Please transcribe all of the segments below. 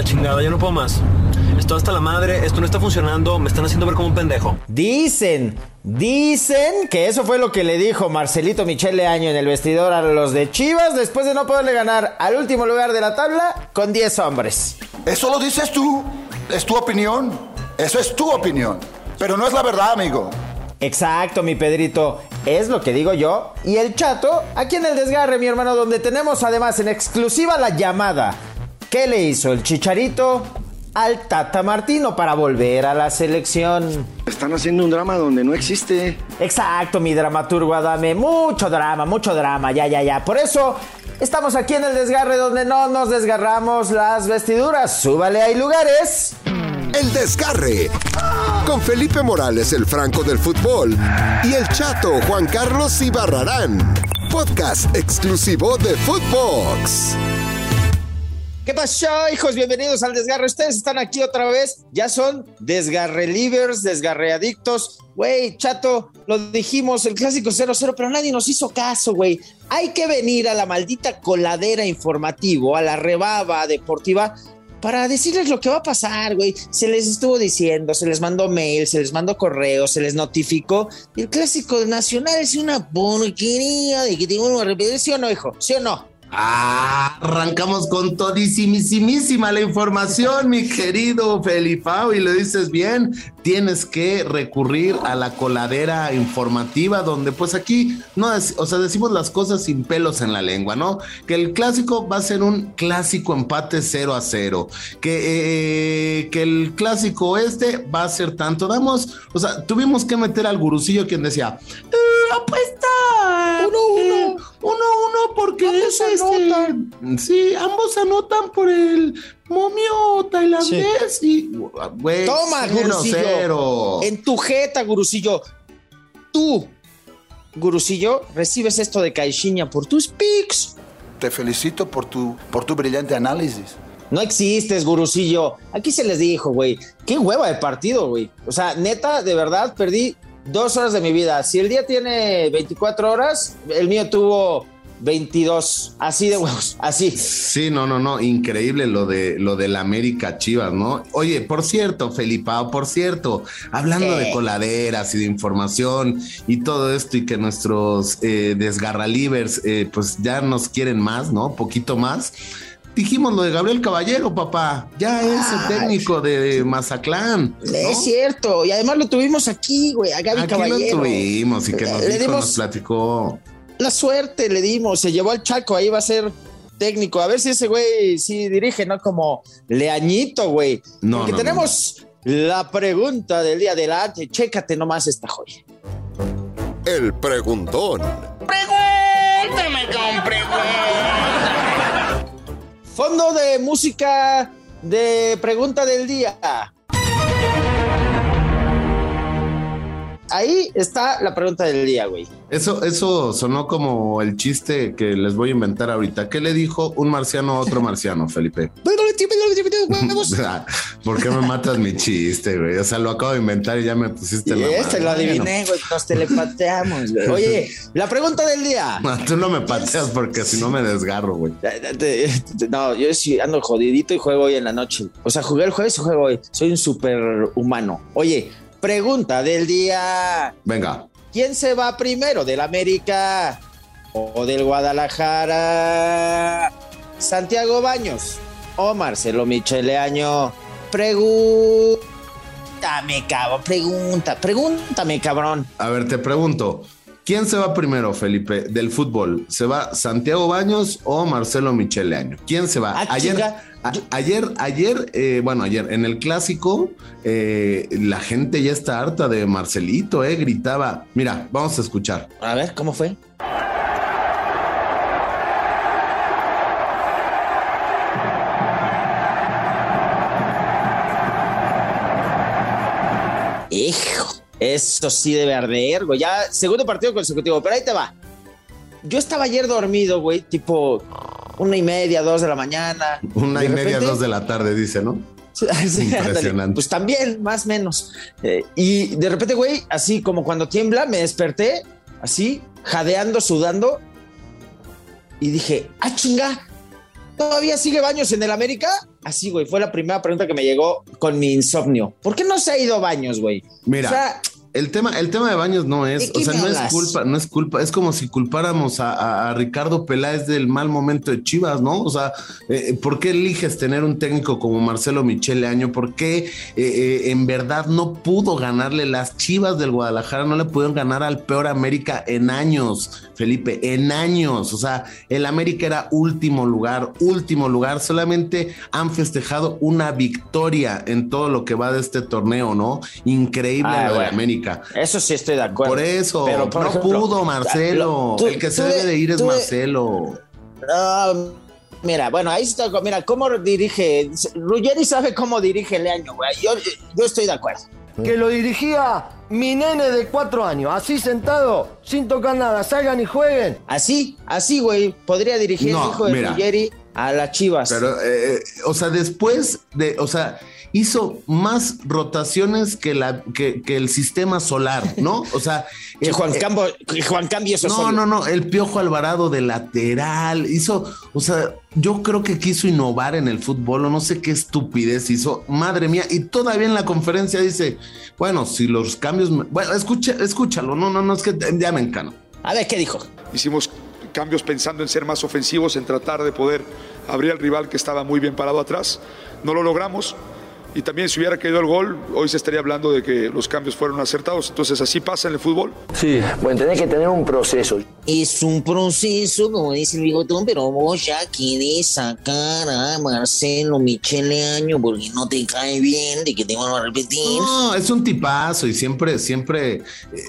la chingada, ya no puedo más. Esto hasta la madre, esto no está funcionando, me están haciendo ver como un pendejo. Dicen, dicen que eso fue lo que le dijo Marcelito Michele Año en el vestidor a los de Chivas después de no poderle ganar al último lugar de la tabla con 10 hombres. Eso lo dices tú, es tu opinión, eso es tu opinión, pero no es la verdad, amigo. Exacto, mi Pedrito. Es lo que digo yo. Y el chato, aquí en el desgarre, mi hermano, donde tenemos además en exclusiva la llamada. ¿Qué le hizo el chicharito al Tata Martino para volver a la selección? Están haciendo un drama donde no existe. Exacto, mi dramaturgo Adame. Mucho drama, mucho drama. Ya, ya, ya. Por eso estamos aquí en el desgarre donde no nos desgarramos las vestiduras. Súbale, hay lugares. El Desgarre. Con Felipe Morales, el Franco del Fútbol. Y el Chato Juan Carlos Ibarrarán. Podcast exclusivo de Footbox. ¿Qué pasó, hijos? Bienvenidos al Desgarre. Ustedes están aquí otra vez. Ya son desgarre livers, desgarre adictos. Güey, chato, lo dijimos, el clásico 0-0, pero nadie nos hizo caso, güey. Hay que venir a la maldita coladera informativo, a la rebaba deportiva, para decirles lo que va a pasar, güey. Se les estuvo diciendo, se les mandó mail, se les mandó correo, se les notificó. El clásico nacional es una porquería de que tengo que repetir, ¿sí o no, hijo? ¿Sí o no? Arrancamos con todísimísima la información, mi querido Felipao, y lo dices bien, tienes que recurrir a la coladera informativa, donde pues aquí, no, o sea, decimos las cosas sin pelos en la lengua, ¿no? Que el clásico va a ser un clásico empate 0 a 0, que, eh, que el clásico este va a ser tanto, damos, o sea, tuvimos que meter al gurucillo quien decía, eh, apuesta, uno, uno, uno, uno, porque es este, Sí, ambos anotan por el momio tailandés y. Wey, Toma, gurusillo. En tu jeta, gurusillo. Tú, gurusillo, recibes esto de Caixinha por tus pics. Te felicito por tu, por tu brillante análisis. No existes, gurusillo. Aquí se les dijo, güey. Qué hueva de partido, güey. O sea, neta, de verdad, perdí dos horas de mi vida. Si el día tiene 24 horas, el mío tuvo 22, así de huevos, así. Sí, no, no, no, increíble lo de lo del América Chivas, ¿no? Oye, por cierto, Felipao, por cierto, hablando de coladeras y de información y todo esto y que nuestros eh, desgarralivers eh, pues ya nos quieren más, ¿no? Poquito más. Dijimos lo de Gabriel Caballero, papá. Ya es el técnico de Mazaclán. Es cierto. Y además lo tuvimos aquí, güey, a Gaby Caballero. lo tuvimos y que nos, dijo, nos platicó la suerte le dimos, se llevó al Chaco, ahí va a ser técnico. A ver si ese güey sí dirige, no como Leañito, güey. No, Porque tenemos la pregunta del día adelante. Chécate nomás esta joya. El preguntón. Pregúntame con pregunta. Fondo de música de pregunta del día. Ahí está la pregunta del día, güey. Eso, eso sonó como el chiste que les voy a inventar ahorita. ¿Qué le dijo un marciano a otro marciano, Felipe? ¿Por qué me matas mi chiste, güey? O sea, lo acabo de inventar y ya me pusiste la Este lo adiviné, güey. Nos telepateamos, güey. Oye, la pregunta del día. No, tú no me pateas porque si no me desgarro, güey. No, yo sí ando jodidito y juego hoy en la noche. O sea, jugué el jueves y juego hoy. Soy un super humano. Oye, pregunta del día. Venga. ¿Quién se va primero, del América o del Guadalajara? Santiago Baños o Marcelo Micheleaño. Pregúntame, cabrón, pregunta, pregúntame, cabrón. A ver, te pregunto. ¿Quién se va primero, Felipe, del fútbol? ¿Se va Santiago Baños o Marcelo Micheleaño? ¿Quién se va? Ah, ayer, ayer, ayer, eh, bueno, ayer en el clásico, eh, la gente ya está harta de Marcelito, eh, gritaba. Mira, vamos a escuchar. A ver, ¿cómo fue? Hijo. Eso sí debe arder, güey. Ya, segundo partido consecutivo, pero ahí te va. Yo estaba ayer dormido, güey, tipo una y media, dos de la mañana. Una y media, dos de la tarde, dice, ¿no? Impresionante. Pues también, más o menos. Eh, y de repente, güey, así como cuando tiembla, me desperté, así, jadeando, sudando. Y dije, ah, chinga, ¿todavía sigue Baños en el América? así, güey, fue la primera pregunta que me llegó con mi insomnio. ¿Por qué no se ha ido baños, güey? Mira. O sea, El tema, el tema de baños no es, ¿De qué o sea, no es culpa, no es culpa, es como si culpáramos a, a- a Ricardo Peláez del mal momento de Chivas, ¿no? O sea, eh, ¿por qué eliges tener un técnico como Marcelo Michele Año? ¿Por qué eh, eh, en verdad no pudo ganarle las Chivas del Guadalajara? No le pudieron ganar al peor América en años, Felipe, en años. O sea, el América era último lugar, último lugar. Solamente han festejado una victoria en todo lo que va de este torneo, ¿no? Increíble Ah, lo de bueno. América. eso sí estoy de acuerdo. Por eso, Pero, por no ejemplo, pudo Marcelo. lo- tú- el que se debe de- ir es de- Marcelo. Ah, mira, bueno, ahí está. Mira, ¿cómo dirige? Ruggeri sabe cómo dirige Leaño, güey. Yo, yo estoy de acuerdo. Que lo dirigía mi nene de cuatro años, así sentado, sin tocar nada, salgan y jueguen. Así, así, güey, podría dirigir No, el hijo de mira. Ruggeri a las Chivas. Pero, eh, o sea, después de, o sea, hizo más rotaciones que, la, que, que el sistema solar, ¿no? O sea, que el- Juan, eh, Campo, que Juan Cambio eso No, no, no, el Piojo Alvarado de lateral, hizo, o sea, yo creo que quiso innovar en el fútbol, o no sé qué estupidez hizo, madre mía, y todavía en la conferencia dice, bueno, si los cambios, bueno, escucha, escúchalo, no, no, no, es que ya me encano. A ver, ¿qué dijo? Hicimos cambios pensando en ser más ofensivos, en tratar de poder abrir al rival que estaba muy bien parado atrás. No lo logramos. Y también si hubiera caído el gol, hoy se estaría hablando de que los cambios fueron acertados. Entonces así pasa en el fútbol. Sí, bueno, tenés que tener un proceso. Es un proceso, como dice el bigotón, pero vos ya quieres sacar a Marcelo Michele Año porque no te cae bien de que te van a repetir. No, es un tipazo y siempre, siempre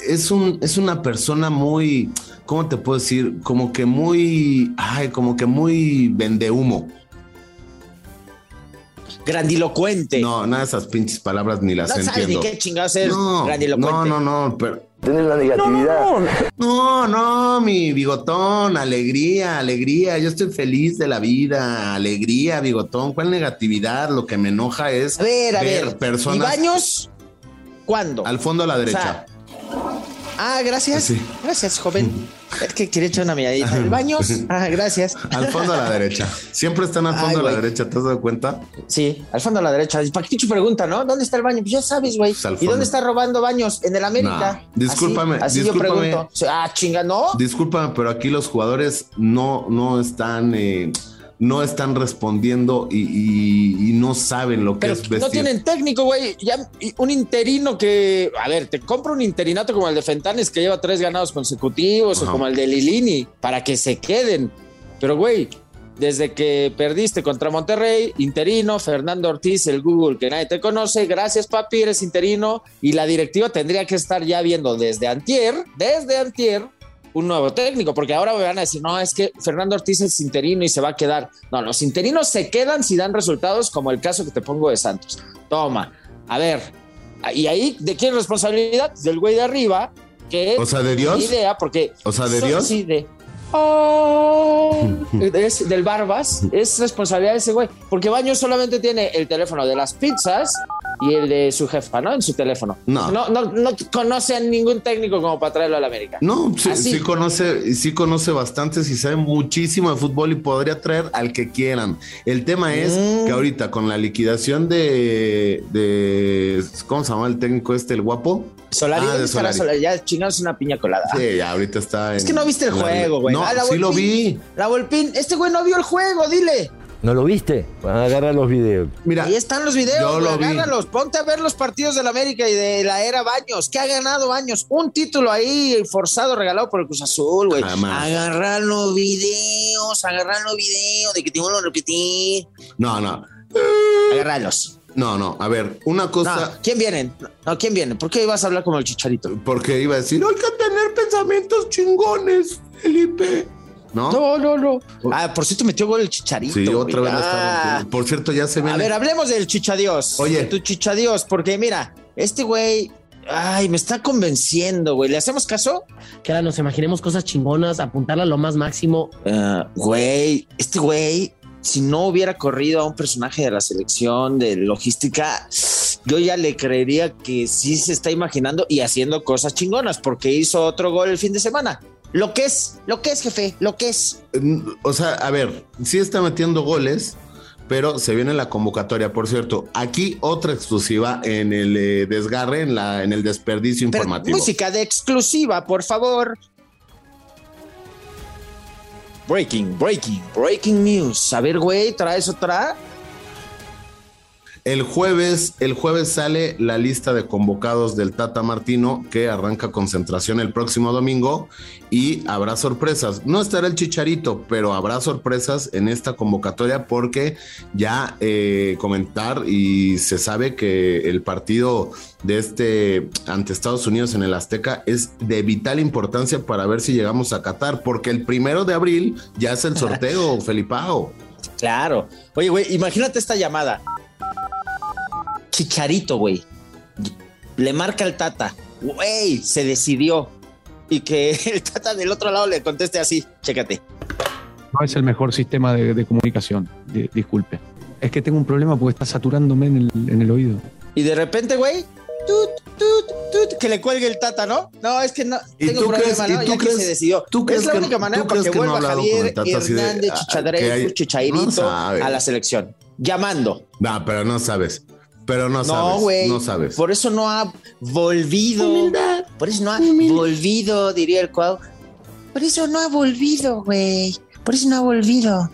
es un, es una persona muy, ¿cómo te puedo decir? Como que muy, ay, como que muy vende humo. Grandilocuente. No, nada de esas pinches palabras ni las No sabes entiendo. ni qué chingados es No, grandilocuente. no, no, no, pero Tener la negatividad. no, no, mi bigotón, alegría, alegría, yo estoy feliz de la vida, alegría, bigotón, ¿cuál negatividad? Lo que me enoja es A ver, a ver. personas ¿Y Baños? ¿Cuándo? al fondo a la O derecha. sea, ah, gracias. Sí. Gracias, joven. Es que quería echar una miradita. ¿El Baños? Ah, gracias. Al fondo a la derecha. Siempre están al Ay, fondo a la derecha, ¿te has dado cuenta? Sí, al fondo a la derecha. Paquiticho pregunta, ¿no? ¿Dónde está el baño? Pues ya sabes, güey. Pues ¿Y dónde está robando baños? En el América. No, discúlpame, Así, así yo discúlpame. pregunto. Ah, chinga, ¿no? Discúlpame, pero aquí los jugadores no, no están, eh, no están respondiendo y, y- y no saben lo que Pero es vestir. no tienen técnico, güey. Ya un interino que, a ver, te compro un interinato como el de Fentanes que lleva tres ganados consecutivos Ajá. o como el de Lilini para que se queden. Pero, güey, desde que perdiste contra Monterrey, interino, Fernando Ortiz, el Google que nadie te conoce, gracias papi, eres interino y la directiva tendría que estar ya viendo desde antier, desde antier, un nuevo técnico, porque ahora me van a decir, no, es que Fernando Ortiz es interino y se va a quedar. No, los interinos se quedan si dan resultados, como el caso que te pongo de Santos. Toma, a ver, y ahí, ¿de quién es responsabilidad? Del güey de arriba, que O sea, ¿de Dios? idea, porque... O sea, ¿de Dios? Sí, de... Oh, es del Barbas, es responsabilidad de ese güey, porque Baño solamente tiene el teléfono de las pizzas y el de su jefa, ¿no? En su teléfono. No. No, no, no conoce a ningún técnico como para traerlo a la América. No, sí, sí conoce, sí conoce bastante, sí sabe muchísimo de fútbol y podría traer al que quieran. El tema es Mm. que ahorita con la liquidación de, de ¿cómo se llama el técnico este, el guapo? Solari, Ah, ¿dónde de Solari. Solari? Ya chingados una piña colada. Sí, ya ahorita está. Es que no viste el juego, güey. No, Ah, sí lo vi. La Volpín, este güey no vio el juego, dile. ¿No lo viste? Agarra los videos. Mira, Ahí están los videos, yo lo vi. agárralos. Ponte a ver los partidos de la América y de la era Baños. ¿Qué ha ganado Baños? Un título ahí forzado, regalado por el Cruz Azul, güey. Jamás. Agarrar los videos, agarrar los videos de que te vuelvo a repetir. no, no, Agárralos. no, no. A ver, una No, cosa. ¿quién viene? No, ¿quién viene? ¿Por qué ibas a hablar como el chicharito? Porque iba a decir, hay que tener pensamientos chingones, Felipe. ¿No? No, no, no. Ah, por cierto, metió gol el chicharito. Sí, otra güey. vez Ah. Por cierto, ya se A viene. ver, hablemos del chichadios. Oye. De tu chichadios, porque mira, este güey, ay, me está convenciendo, güey. ¿Le hacemos caso? que ahora nos imaginemos cosas chingonas, apuntarla a lo más máximo. Ah, güey, este güey, si no hubiera corrido a un personaje de la selección de logística, yo ya le creería que sí se está imaginando y haciendo cosas chingonas, porque hizo otro gol el fin de semana. Lo que es, lo que es, jefe, lo que es. O sea, a ver, sí está metiendo goles, pero se viene la convocatoria. Por cierto, aquí otra exclusiva en el eh, desgarre, en, la, en el desperdicio Pero informativo. música de exclusiva, por favor. Breaking, breaking, breaking news. A ver, güey, ¿traes otra? El jueves, el jueves sale la lista de convocados del Tata Martino que arranca concentración el próximo domingo y habrá sorpresas. No estará el Chicharito, pero habrá sorpresas en esta convocatoria porque ya eh, comentar y se sabe que el partido de este ante Estados Unidos en el Azteca es de vital importancia para ver si llegamos a Qatar, porque el primero de abril ya es el sorteo, Felipao. Claro. Oye, güey, imagínate esta llamada. Chicharito, güey. Le marca el Tata. Güey, se decidió. Y que el Tata del otro lado le conteste así. Chécate. No es el mejor sistema de, de comunicación, di- disculpe. Es que tengo un problema porque está saturándome en el, en el oído. Y de repente, güey, tut, tut, tut, que le cuelgue el Tata, ¿no? No, es que no. ¿Y tengo tú un crees- problema, ¿no? y tú Ya que crees- se decidió. tú crees es la que- única manera para crees que no vuelva hablado con el Javier Tata así de, Hernández ah, Chichairito no a la selección. Llamando. No, pero no sabes. Pero no, No, sabes. güey. No sabes. Por eso no ha volvido. Por eso no ha volvido, diría el cuau. Por eso no ha volvido, güey. Por eso no ha volvido.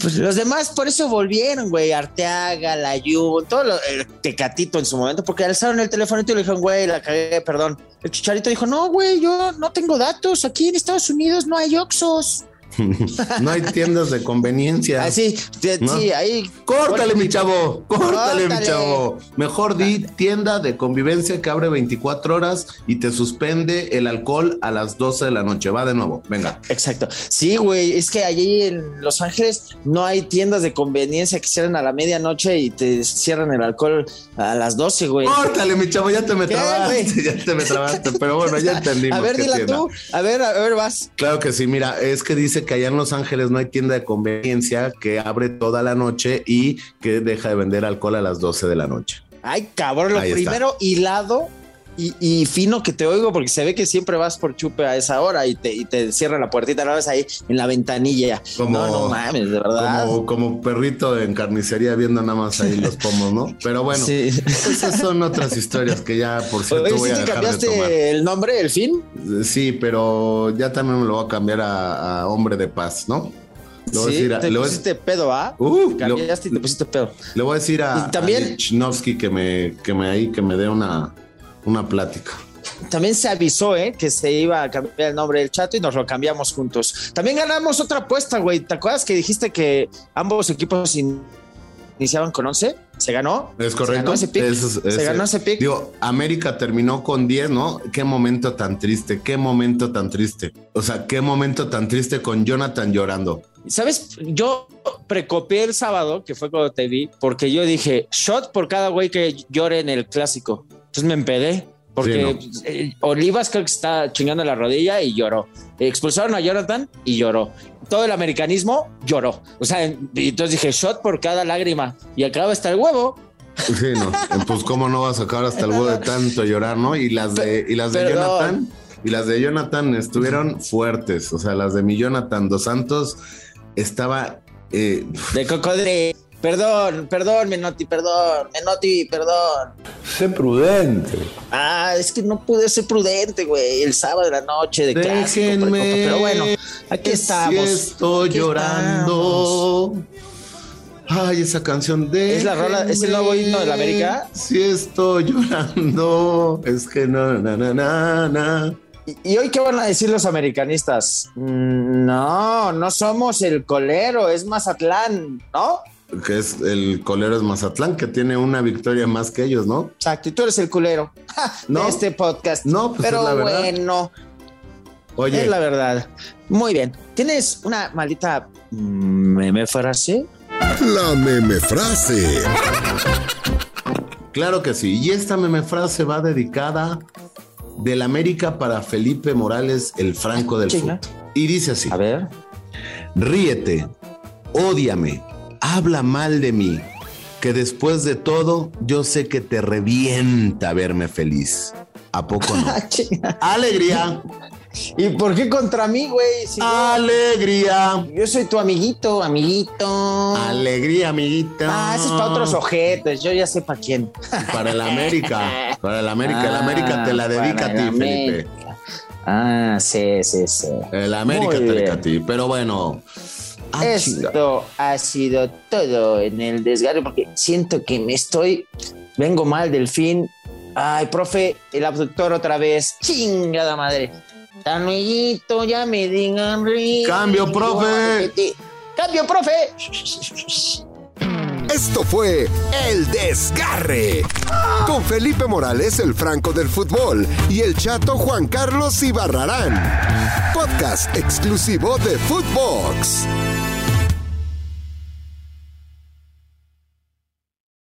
Pues los demás por eso volvieron, güey. Arteaga, Layun, todo lo, el Tecatito en su momento, porque alzaron el teléfono y le dijeron, güey, la cagué, perdón. El chicharito dijo, no, güey, yo no tengo datos. Aquí en Estados Unidos no hay Oxos. no hay tiendas de conveniencia. Así, sí, ¿No? sí, ahí. Córtale, mi chavo. Córtale, mi chavo. Mejor di tienda de convivencia que abre 24 horas y te suspende el alcohol a las 12 de la noche. Va de nuevo. Venga. Exacto. Sí, güey, es que allí en Los Ángeles no hay tiendas de conveniencia que cierran a la medianoche y te cierran el alcohol a las 12, güey. Córtale, mi chavo. Ya te me ¿Qué, trabaste. Ya te me trabaste. Pero bueno, ya entendimos. A ver, dila tienda. tú. A ver, a ver, vas. Claro que sí, mira, es que dice que allá en Los Ángeles no hay tienda de conveniencia que abre toda la noche y que deja de vender alcohol a las 12 de la noche. Ay, cabrón, lo Ahí está. primero hilado y, y fino que te oigo, porque se ve que siempre vas por chupe a esa hora y te, y te cierra la puertita, no ves ahí en la ventanilla. Como- no, no mames, de verdad. Como, como perrito en carnicería viendo nada más ahí los pomos, ¿no? Pero bueno, Sí. esas son otras historias que ya, por cierto, Oye, voy ¿sí a dejar de tomar. cambiaste el nombre, el fin? Sí, pero ya también me lo voy a cambiar a, a hombre de paz, ¿no? Le voy a decir a- te le voy a- pusiste pedo, ¿ah? Uh, Cambiaste y te pusiste pedo. le voy a decir a, Y también- a que me, que me ahí, que me dé una, una plática. También se avisó, ¿eh? Que se iba a cambiar el nombre del chato y nos lo cambiamos juntos. También ganamos otra apuesta, güey. ¿Te acuerdas que dijiste que ambos equipos in- iniciaban con 11? ¿Se ganó? Es Se correcto. ganó ese pick. Es- se ganó ese pick. Digo, América terminó con 10, ¿no? Qué momento tan triste, qué momento tan triste. O sea, qué momento tan triste con Jonathan llorando. ¿Sabes? Yo precopié el sábado, que fue cuando te vi, porque yo dije, shot por cada güey que llore en el clásico. Entonces me empedé. Porque eh, Olivas creo que está chingando la rodilla y lloró. Expulsaron a Jonathan y lloró. Todo el americanismo lloró. O sea, entonces dije, shot por cada lágrima. Y acaba hasta el huevo. Sí, no. Pues cómo no va a sacar hasta el huevo de tanto llorar, ¿no? Y las de, y las de Perdón. Jonathan, y las de Jonathan estuvieron fuertes. O sea, las de mi Jonathan dos Santos estaba eh, De cocodrilo. Perdón, perdón, Menotti, perdón, Menotti, perdón. Sé prudente. Ah, es que no pude ser prudente, güey. El sábado de la noche de clásico. Precopa, Pero bueno, aquí estamos. Si estoy Aquí llorando. Ay, esa canción de. ¿Es la rola- es el nuevo himno de la América? Si estoy llorando. Es que no, na, na, na, na. ¿Y, y hoy qué van a decir los americanistas? Mm, No, no somos el colero, es Mazatlán, ¿no? Que es el colero es Mazatlán, que tiene una victoria más que ellos, ¿no? Exacto, y tú eres el culero ja, No. de este podcast. No, pues Pero es la verdad. bueno, Oye, es la verdad. Muy bien. ¿Tienes una maldita meme frase? La meme frase. claro que sí. Y esta meme frase va dedicada del América para Felipe Morales, el Franco del fútbol. Y dice así. A ver. Ríete, ódiame, habla mal de mí, que después de todo yo sé que te revienta verme feliz. ¿A poco no? Chinga. Alegría. ¿Y por qué contra mí, güey? Si Alegría. yo, soy tu amiguito, amiguito. Alegría, amiguita. Ah, eso es para otros ojetes. Yo ya sé para quién. Para el América. Para el América. el América te la Ah, dedica a ti, el Felipe. América. Ah, sí, sí, sí. El América Muy te dedica a ti. Pero bueno. Ah, chinga. Esto ha sido todo en el desgarre porque siento que me estoy. Vengo mal del fin. Ay, profe, el abductor otra vez. Chingada madre. Tan lueguito, ya me digan. Cambio, profe. Cambio, profe. Esto fue El Desgarre. Con Felipe Morales, el Franco del Fútbol, y el chato Juan Carlos Ibarrarán. Podcast exclusivo de Footbox.